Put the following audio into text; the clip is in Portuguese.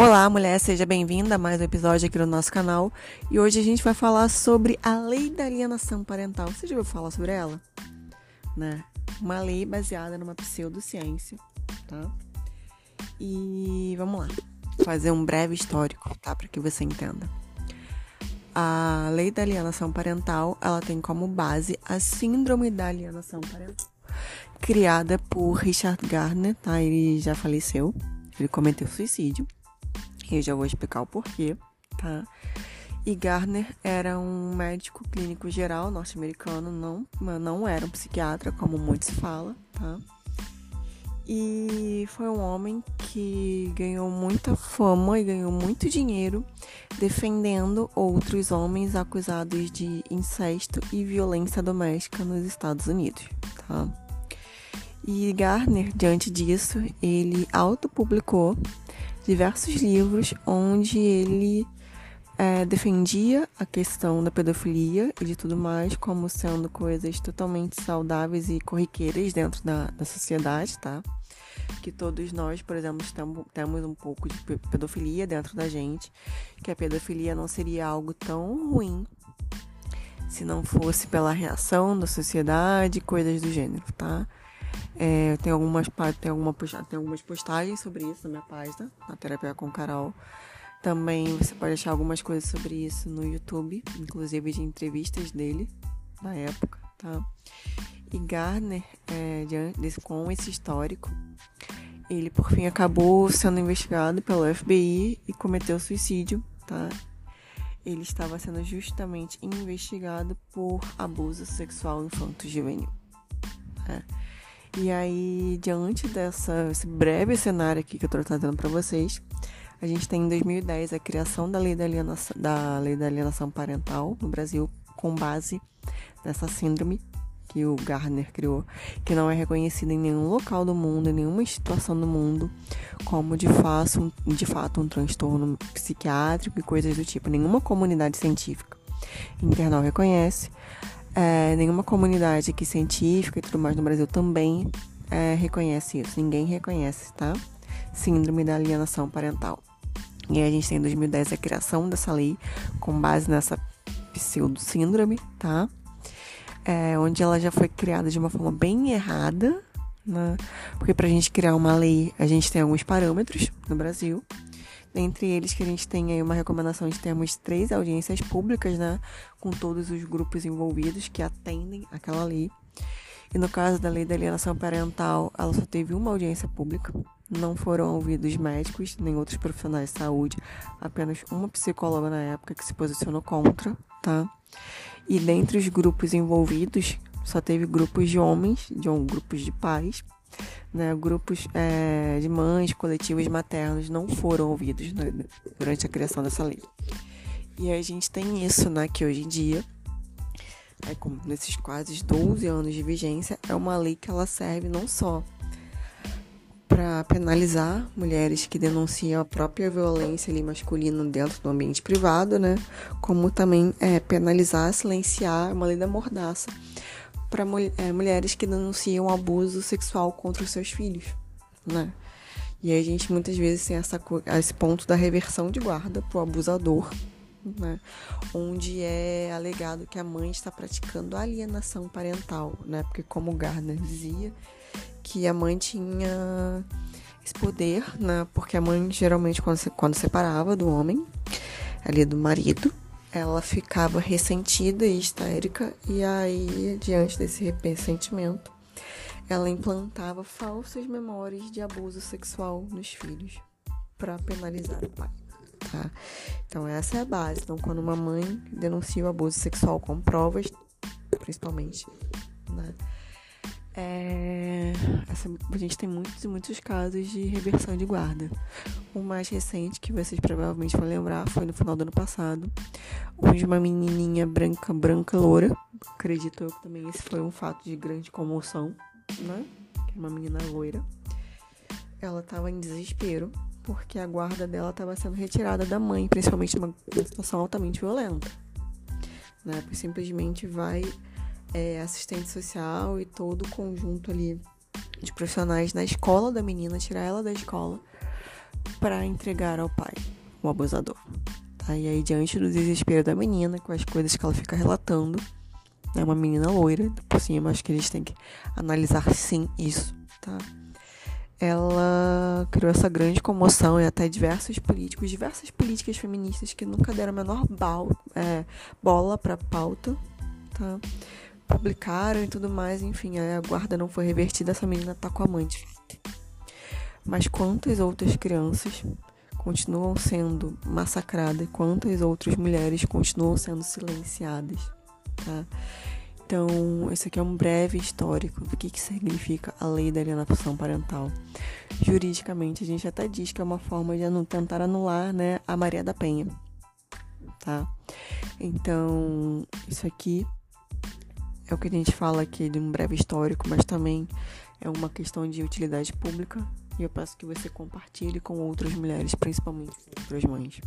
Olá, mulher, seja bem-vinda a mais um episódio aqui no nosso canal. E hoje a gente vai falar sobre a lei da alienação parental. Você já ouviu falar sobre ela? Né? Uma lei baseada numa pseudociência, tá? E vamos lá, fazer um breve histórico, tá? Para que você entenda. A lei da alienação parental, ela tem como base a síndrome da alienação parental, criada por Richard Gardner, tá? Ele já faleceu, ele cometeu suicídio. Eu já vou explicar o porquê, tá? E Gardner era um médico clínico geral norte-americano, não, não era um psiquiatra, como muitos falam, tá? E foi um homem que ganhou muita fama e ganhou muito dinheiro defendendo outros homens acusados de incesto e violência doméstica nos Estados Unidos, tá? E Gardner, diante disso, ele autopublicou diversos livros onde ele é, defendia a questão da pedofilia e de tudo mais como sendo coisas totalmente saudáveis e corriqueiras dentro da, da sociedade, tá? Que todos nós, por exemplo, temos um pouco de pedofilia dentro da gente, que a pedofilia não seria algo tão ruim se não fosse pela reação da sociedade, coisas do gênero, tá? É, tem, algumas, tem, alguma, tem algumas postagens sobre isso na minha página, na Terapia com Carol. Também você pode achar algumas coisas sobre isso no YouTube, inclusive de entrevistas dele na época, tá? E Gardner, é, com esse histórico, ele por fim acabou sendo investigado pelo FBI e cometeu suicídio, tá? Ele estava sendo justamente investigado por abuso sexual infanto-juvenil. Né? E aí, diante desse breve cenário aqui que eu estou trazendo para vocês, a gente tem em 2010 a criação da lei da, alienação, da lei da alienação parental no Brasil, com base nessa síndrome que o Gardner criou, que não é reconhecida em nenhum local do mundo, em nenhuma situação do mundo, como de fato, de fato um transtorno psiquiátrico e coisas do tipo. Nenhuma comunidade científica internal reconhece. É, nenhuma comunidade aqui científica e tudo mais no Brasil também é, reconhece isso. Ninguém reconhece, tá? Síndrome da alienação parental. E a gente tem em 2010 a criação dessa lei com base nessa pseudo-síndrome, tá? É, onde ela já foi criada de uma forma bem errada, né? Porque pra gente criar uma lei, a gente tem alguns parâmetros no Brasil. Dentre eles que a gente tem aí uma recomendação de termos três audiências públicas, né? Com todos os grupos envolvidos que atendem aquela lei. E no caso da lei da alienação parental, ela só teve uma audiência pública. Não foram ouvidos médicos nem outros profissionais de saúde, apenas uma psicóloga na época que se posicionou contra, tá? E dentre os grupos envolvidos, só teve grupos de homens, de um, grupos de pais né, grupos é, de mães, coletivos maternos não foram ouvidos né, durante a criação dessa lei. E a gente tem isso, né, que hoje em dia, é, nesses quase 12 anos de vigência, é uma lei que ela serve não só para penalizar mulheres que denunciam a própria violência ali, masculina dentro do ambiente privado, né, como também é, penalizar, silenciar uma lei da mordaça para é, mulheres que denunciam abuso sexual contra os seus filhos, né? E a gente muitas vezes tem essa, esse ponto da reversão de guarda pro abusador, né? Onde é alegado que a mãe está praticando alienação parental, né? Porque como Gardner dizia, que a mãe tinha esse poder, né? Porque a mãe geralmente quando, quando separava do homem, ali do marido, ela ficava ressentida e histérica, e aí, diante desse ressentimento, ela implantava falsas memórias de abuso sexual nos filhos para penalizar o pai. Tá? Então, essa é a base. Então, quando uma mãe denuncia o abuso sexual com provas, principalmente, né? É, essa, a gente tem muitos e muitos casos de reversão de guarda. O mais recente, que vocês provavelmente vão lembrar, foi no final do ano passado, onde uma menininha branca, branca, loura, acredito eu que também esse foi um fato de grande comoção, né? É uma menina loira. Ela estava em desespero porque a guarda dela estava sendo retirada da mãe, principalmente numa situação altamente violenta. Né? Simplesmente vai é, assistente social e todo o conjunto ali de profissionais na escola da menina, tirar ela da escola para entregar ao pai, o abusador. Tá? E aí, diante do desespero da menina, com as coisas que ela fica relatando, é uma menina loira, por cima, acho que eles têm que analisar sim isso, tá? Ela criou essa grande comoção e até diversos políticos, diversas políticas feministas que nunca deram a menor bal, é, bola pra pauta, tá? Publicaram e tudo mais, enfim, a guarda não foi revertida, essa menina tá com a mãe de fato. Mas quantas outras crianças continuam sendo massacradas, quantas outras mulheres continuam sendo silenciadas, tá? Então, esse aqui é um breve histórico do que, que significa a lei da alienação parental. Juridicamente, a gente até diz que é uma forma de tentar anular né, a Maria da Penha, tá? Então, isso aqui é o que a gente fala aqui de um breve histórico, mas também é uma questão de utilidade pública e eu peço que você compartilhe com outras mulheres, principalmente com outras mães.